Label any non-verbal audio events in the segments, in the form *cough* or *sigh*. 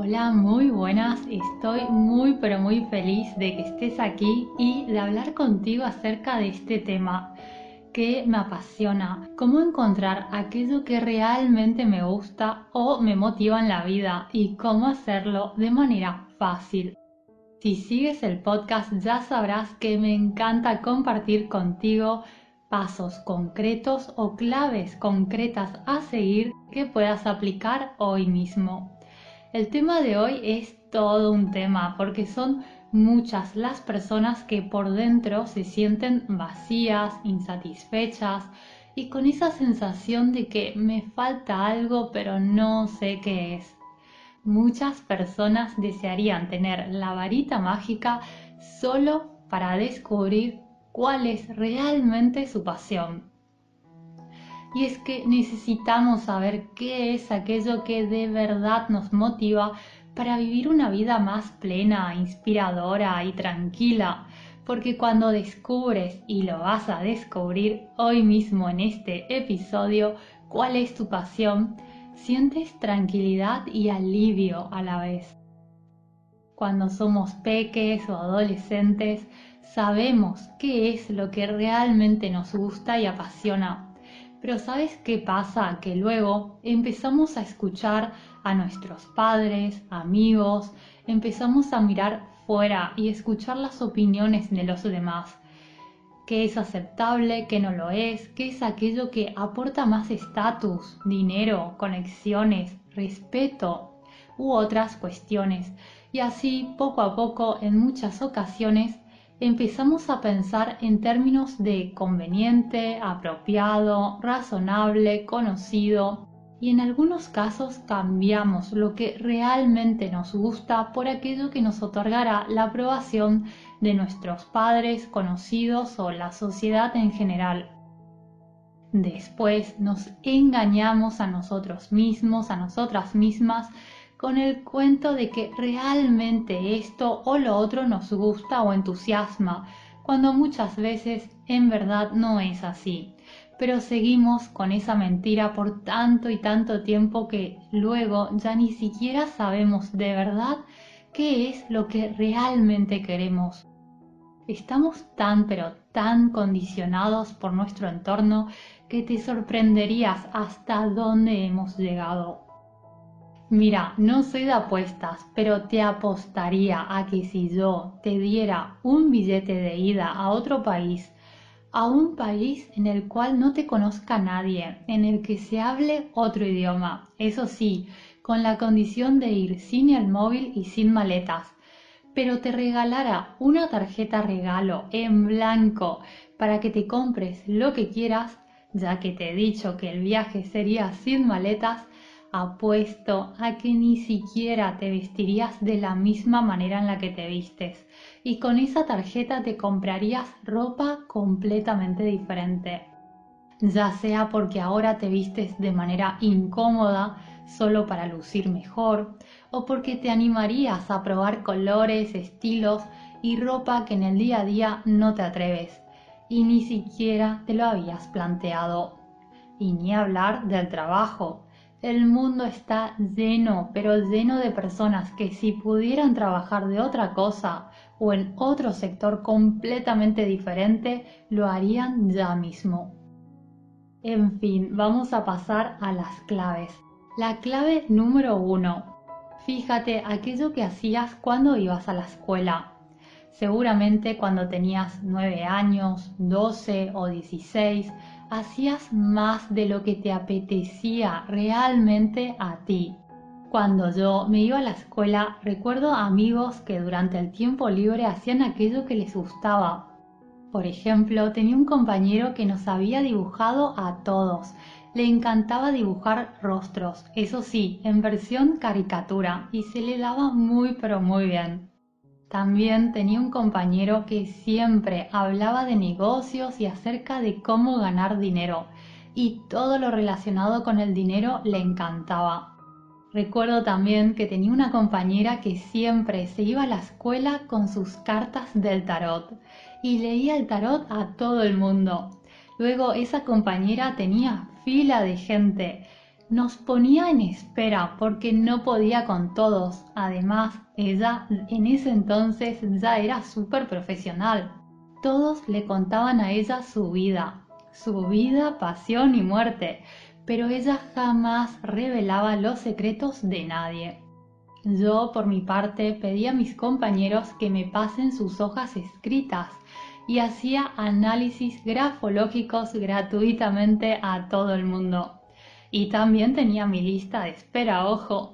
Hola, muy buenas. Estoy muy pero muy feliz de que estés aquí y de hablar contigo acerca de este tema que me apasiona. Cómo encontrar aquello que realmente me gusta o me motiva en la vida y cómo hacerlo de manera fácil. Si sigues el podcast ya sabrás que me encanta compartir contigo pasos concretos o claves concretas a seguir que puedas aplicar hoy mismo. El tema de hoy es todo un tema porque son muchas las personas que por dentro se sienten vacías, insatisfechas y con esa sensación de que me falta algo pero no sé qué es. Muchas personas desearían tener la varita mágica solo para descubrir cuál es realmente su pasión y es que necesitamos saber qué es aquello que de verdad nos motiva para vivir una vida más plena, inspiradora y tranquila, porque cuando descubres, y lo vas a descubrir hoy mismo en este episodio, cuál es tu pasión, sientes tranquilidad y alivio a la vez. Cuando somos peques o adolescentes, sabemos qué es lo que realmente nos gusta y apasiona pero ¿sabes qué pasa? Que luego empezamos a escuchar a nuestros padres, amigos, empezamos a mirar fuera y escuchar las opiniones de los demás. ¿Qué es aceptable? ¿Qué no lo es? ¿Qué es aquello que aporta más estatus, dinero, conexiones, respeto u otras cuestiones? Y así, poco a poco, en muchas ocasiones, empezamos a pensar en términos de conveniente, apropiado, razonable, conocido, y en algunos casos cambiamos lo que realmente nos gusta por aquello que nos otorgará la aprobación de nuestros padres, conocidos o la sociedad en general. Después nos engañamos a nosotros mismos, a nosotras mismas, con el cuento de que realmente esto o lo otro nos gusta o entusiasma, cuando muchas veces en verdad no es así. Pero seguimos con esa mentira por tanto y tanto tiempo que luego ya ni siquiera sabemos de verdad qué es lo que realmente queremos. Estamos tan pero tan condicionados por nuestro entorno que te sorprenderías hasta dónde hemos llegado. Mira, no soy de apuestas, pero te apostaría a que si yo te diera un billete de ida a otro país, a un país en el cual no te conozca nadie, en el que se hable otro idioma, eso sí, con la condición de ir sin el móvil y sin maletas, pero te regalara una tarjeta regalo en blanco para que te compres lo que quieras, ya que te he dicho que el viaje sería sin maletas, apuesto a que ni siquiera te vestirías de la misma manera en la que te vistes y con esa tarjeta te comprarías ropa completamente diferente. Ya sea porque ahora te vistes de manera incómoda solo para lucir mejor o porque te animarías a probar colores, estilos y ropa que en el día a día no te atreves y ni siquiera te lo habías planteado. Y ni hablar del trabajo, el mundo está lleno, pero lleno de personas que si pudieran trabajar de otra cosa o en otro sector completamente diferente, lo harían ya mismo. En fin, vamos a pasar a las claves. La clave número uno. Fíjate aquello que hacías cuando ibas a la escuela. Seguramente cuando tenías 9 años, 12 o 16, hacías más de lo que te apetecía realmente a ti. Cuando yo me iba a la escuela, recuerdo amigos que durante el tiempo libre hacían aquello que les gustaba. Por ejemplo, tenía un compañero que nos había dibujado a todos. Le encantaba dibujar rostros, eso sí, en versión caricatura, y se le daba muy pero muy bien. También tenía un compañero que siempre hablaba de negocios y acerca de cómo ganar dinero, y todo lo relacionado con el dinero le encantaba. Recuerdo también que tenía una compañera que siempre se iba a la escuela con sus cartas del tarot y leía el tarot a todo el mundo. Luego esa compañera tenía fila de gente nos ponía en espera porque no podía con todos. Además, ella en ese entonces ya era súper profesional. Todos le contaban a ella su vida, su vida, pasión y muerte, pero ella jamás revelaba los secretos de nadie. Yo, por mi parte, pedí a mis compañeros que me pasen sus hojas escritas y hacía análisis grafológicos gratuitamente a todo el mundo. Y también tenía mi lista de espera, ojo.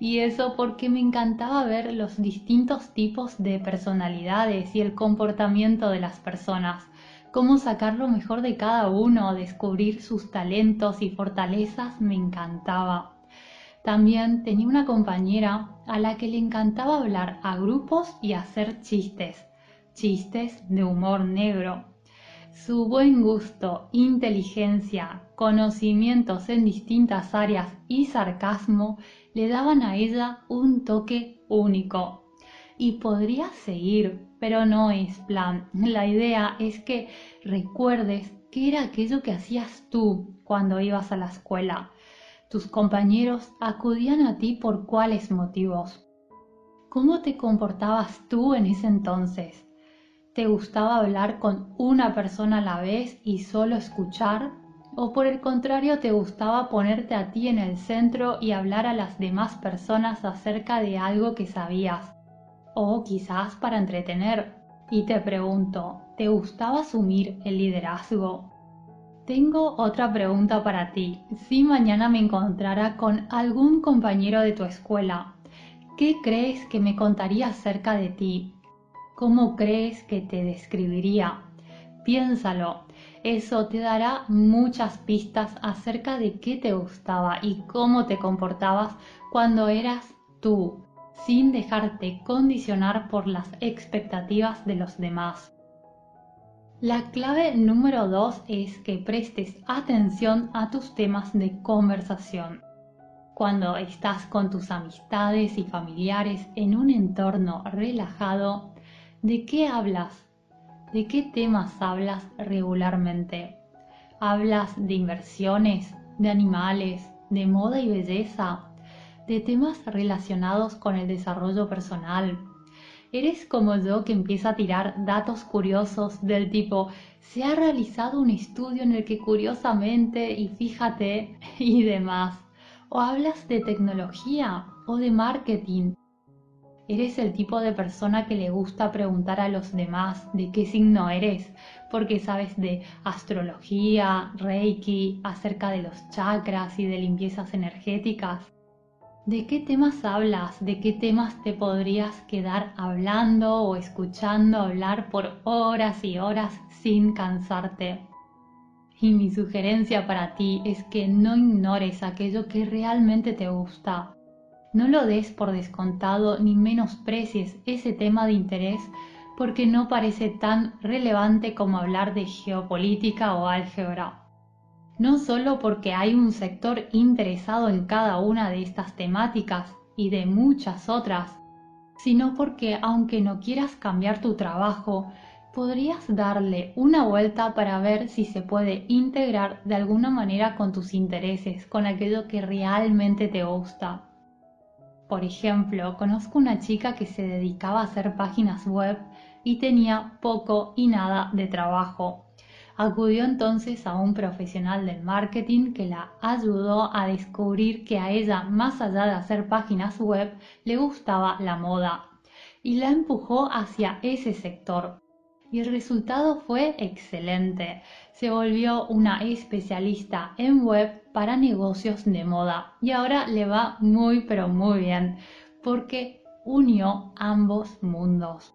Y eso porque me encantaba ver los distintos tipos de personalidades y el comportamiento de las personas, cómo sacar lo mejor de cada uno, descubrir sus talentos y fortalezas, me encantaba. También tenía una compañera a la que le encantaba hablar a grupos y hacer chistes, chistes de humor negro. Su buen gusto, inteligencia, conocimientos en distintas áreas y sarcasmo le daban a ella un toque único. Y podría seguir, pero no es plan. La idea es que recuerdes qué era aquello que hacías tú cuando ibas a la escuela. Tus compañeros acudían a ti por cuáles motivos. ¿Cómo te comportabas tú en ese entonces? ¿Te gustaba hablar con una persona a la vez y solo escuchar? ¿O por el contrario te gustaba ponerte a ti en el centro y hablar a las demás personas acerca de algo que sabías? O quizás para entretener. Y te pregunto, ¿te gustaba asumir el liderazgo? Tengo otra pregunta para ti. Si mañana me encontrara con algún compañero de tu escuela, ¿qué crees que me contaría acerca de ti? ¿Cómo crees que te describiría? Piénsalo, eso te dará muchas pistas acerca de qué te gustaba y cómo te comportabas cuando eras tú, sin dejarte condicionar por las expectativas de los demás. La clave número dos es que prestes atención a tus temas de conversación. Cuando estás con tus amistades y familiares en un entorno relajado, ¿De qué hablas? ¿De qué temas hablas regularmente? ¿Hablas de inversiones, de animales, de moda y belleza, de temas relacionados con el desarrollo personal? ¿Eres como yo que empieza a tirar datos curiosos del tipo se ha realizado un estudio en el que curiosamente y fíjate *laughs* y demás? ¿O hablas de tecnología o de marketing ¿Eres el tipo de persona que le gusta preguntar a los demás de qué signo eres? Porque sabes de astrología, reiki, acerca de los chakras y de limpiezas energéticas. ¿De qué temas hablas? ¿De qué temas te podrías quedar hablando o escuchando hablar por horas y horas sin cansarte? Y mi sugerencia para ti es que no ignores aquello que realmente te gusta no lo des por descontado ni menosprecies ese tema de interés porque no parece tan relevante como hablar de geopolítica o álgebra. No solo porque hay un sector interesado en cada una de estas temáticas y de muchas otras, sino porque aunque no quieras cambiar tu trabajo, podrías darle una vuelta para ver si se puede integrar de alguna manera con tus intereses, con aquello que realmente te gusta. Por ejemplo, conozco una chica que se dedicaba a hacer páginas web y tenía poco y nada de trabajo. Acudió entonces a un profesional del marketing que la ayudó a descubrir que a ella, más allá de hacer páginas web, le gustaba la moda y la empujó hacia ese sector. Y el resultado fue excelente se volvió una especialista en web para negocios de moda y ahora le va muy pero muy bien porque unió ambos mundos.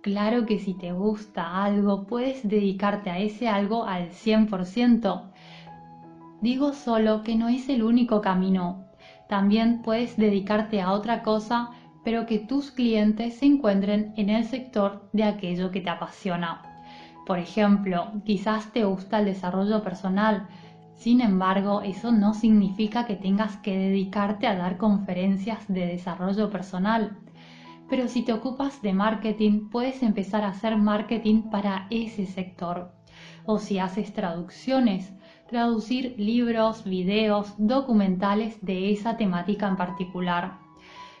Claro que si te gusta algo puedes dedicarte a ese algo al 100%. Digo solo que no es el único camino. También puedes dedicarte a otra cosa pero que tus clientes se encuentren en el sector de aquello que te apasiona. Por ejemplo, quizás te gusta el desarrollo personal, sin embargo, eso no significa que tengas que dedicarte a dar conferencias de desarrollo personal. Pero si te ocupas de marketing, puedes empezar a hacer marketing para ese sector. O si haces traducciones, traducir libros, videos, documentales de esa temática en particular.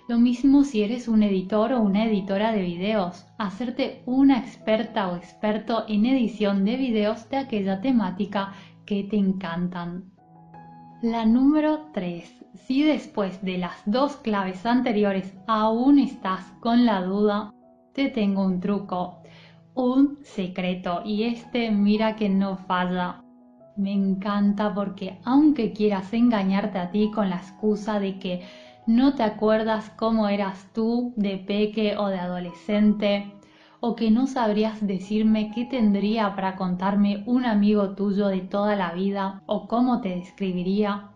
Lo mismo si eres un editor o una editora de videos, hacerte una experta o experto en edición de videos de aquella temática que te encantan. La número 3. Si después de las dos claves anteriores aún estás con la duda, te tengo un truco, un secreto y este mira que no falla. Me encanta porque aunque quieras engañarte a ti con la excusa de que no te acuerdas cómo eras tú de peque o de adolescente, o que no sabrías decirme qué tendría para contarme un amigo tuyo de toda la vida o cómo te describiría,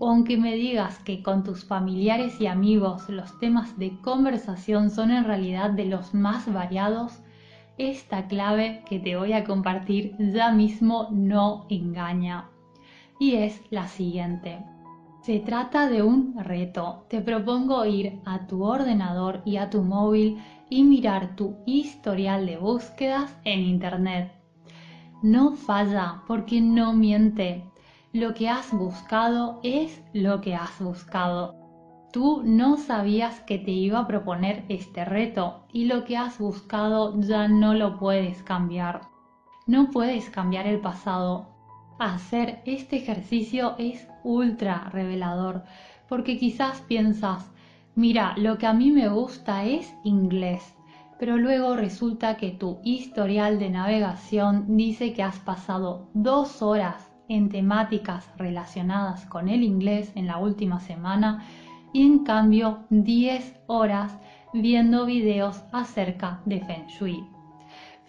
o aunque me digas que con tus familiares y amigos los temas de conversación son en realidad de los más variados, esta clave que te voy a compartir ya mismo no engaña. Y es la siguiente. Se trata de un reto. Te propongo ir a tu ordenador y a tu móvil y mirar tu historial de búsquedas en Internet. No falla porque no miente. Lo que has buscado es lo que has buscado. Tú no sabías que te iba a proponer este reto y lo que has buscado ya no lo puedes cambiar. No puedes cambiar el pasado. Hacer este ejercicio es ultra revelador porque quizás piensas, mira, lo que a mí me gusta es inglés, pero luego resulta que tu historial de navegación dice que has pasado dos horas en temáticas relacionadas con el inglés en la última semana y en cambio 10 horas viendo videos acerca de Feng Shui.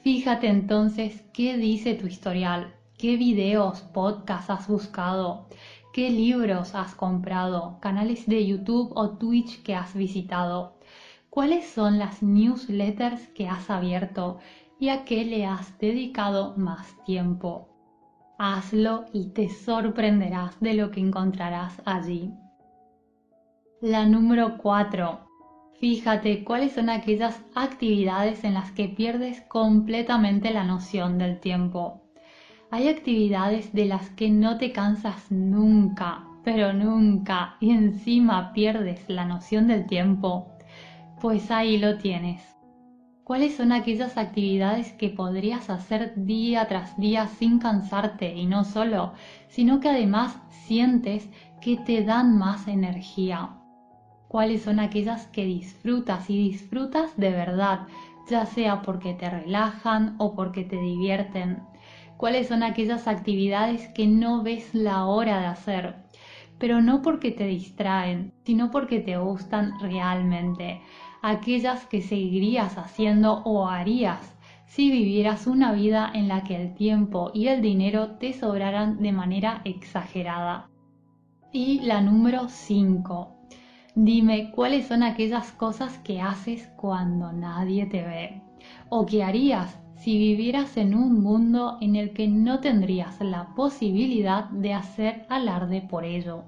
Fíjate entonces qué dice tu historial, qué videos, podcasts has buscado, qué libros has comprado, canales de YouTube o Twitch que has visitado, cuáles son las newsletters que has abierto y a qué le has dedicado más tiempo. Hazlo y te sorprenderás de lo que encontrarás allí. La número 4. Fíjate cuáles son aquellas actividades en las que pierdes completamente la noción del tiempo. Hay actividades de las que no te cansas nunca, pero nunca, y encima pierdes la noción del tiempo. Pues ahí lo tienes. ¿Cuáles son aquellas actividades que podrías hacer día tras día sin cansarte y no solo, sino que además sientes que te dan más energía? cuáles son aquellas que disfrutas y disfrutas de verdad, ya sea porque te relajan o porque te divierten, cuáles son aquellas actividades que no ves la hora de hacer, pero no porque te distraen, sino porque te gustan realmente, aquellas que seguirías haciendo o harías si vivieras una vida en la que el tiempo y el dinero te sobraran de manera exagerada. Y la número 5 Dime cuáles son aquellas cosas que haces cuando nadie te ve o que harías si vivieras en un mundo en el que no tendrías la posibilidad de hacer alarde por ello.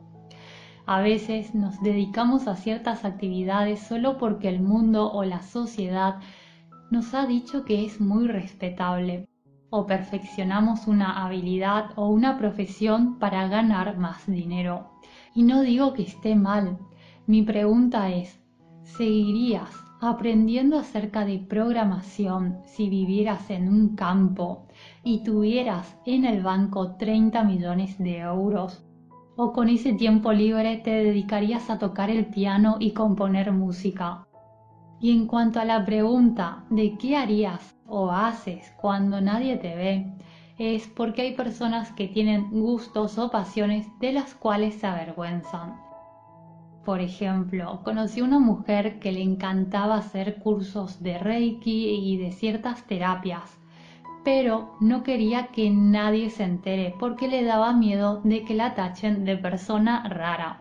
A veces nos dedicamos a ciertas actividades solo porque el mundo o la sociedad nos ha dicho que es muy respetable o perfeccionamos una habilidad o una profesión para ganar más dinero. Y no digo que esté mal, mi pregunta es, ¿seguirías aprendiendo acerca de programación si vivieras en un campo y tuvieras en el banco 30 millones de euros? ¿O con ese tiempo libre te dedicarías a tocar el piano y componer música? Y en cuanto a la pregunta de qué harías o haces cuando nadie te ve, es porque hay personas que tienen gustos o pasiones de las cuales se avergüenzan. Por ejemplo, conocí una mujer que le encantaba hacer cursos de Reiki y de ciertas terapias, pero no quería que nadie se entere porque le daba miedo de que la tachen de persona rara.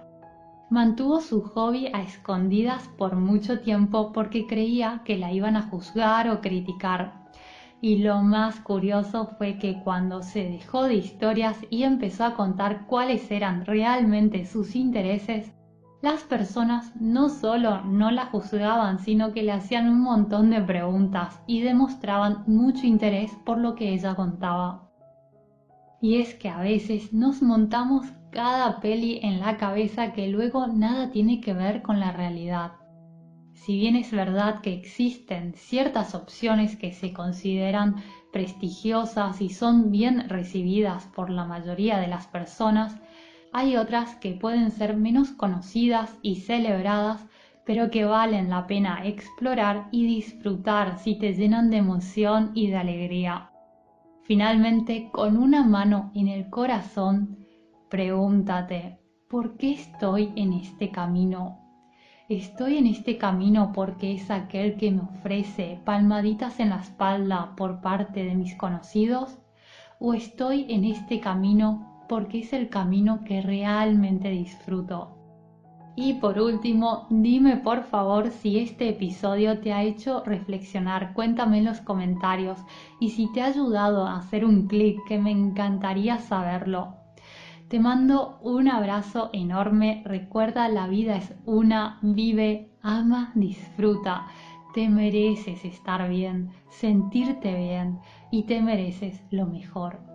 Mantuvo su hobby a escondidas por mucho tiempo porque creía que la iban a juzgar o criticar. Y lo más curioso fue que cuando se dejó de historias y empezó a contar cuáles eran realmente sus intereses, las personas no solo no la juzgaban, sino que le hacían un montón de preguntas y demostraban mucho interés por lo que ella contaba. Y es que a veces nos montamos cada peli en la cabeza que luego nada tiene que ver con la realidad. Si bien es verdad que existen ciertas opciones que se consideran prestigiosas y son bien recibidas por la mayoría de las personas, hay otras que pueden ser menos conocidas y celebradas, pero que valen la pena explorar y disfrutar si te llenan de emoción y de alegría. Finalmente, con una mano en el corazón, pregúntate, ¿por qué estoy en este camino? ¿Estoy en este camino porque es aquel que me ofrece palmaditas en la espalda por parte de mis conocidos? ¿O estoy en este camino porque es el camino que realmente disfruto. Y por último, dime por favor si este episodio te ha hecho reflexionar, cuéntame en los comentarios y si te ha ayudado a hacer un clic, que me encantaría saberlo. Te mando un abrazo enorme, recuerda la vida es una, vive, ama, disfruta. Te mereces estar bien, sentirte bien y te mereces lo mejor.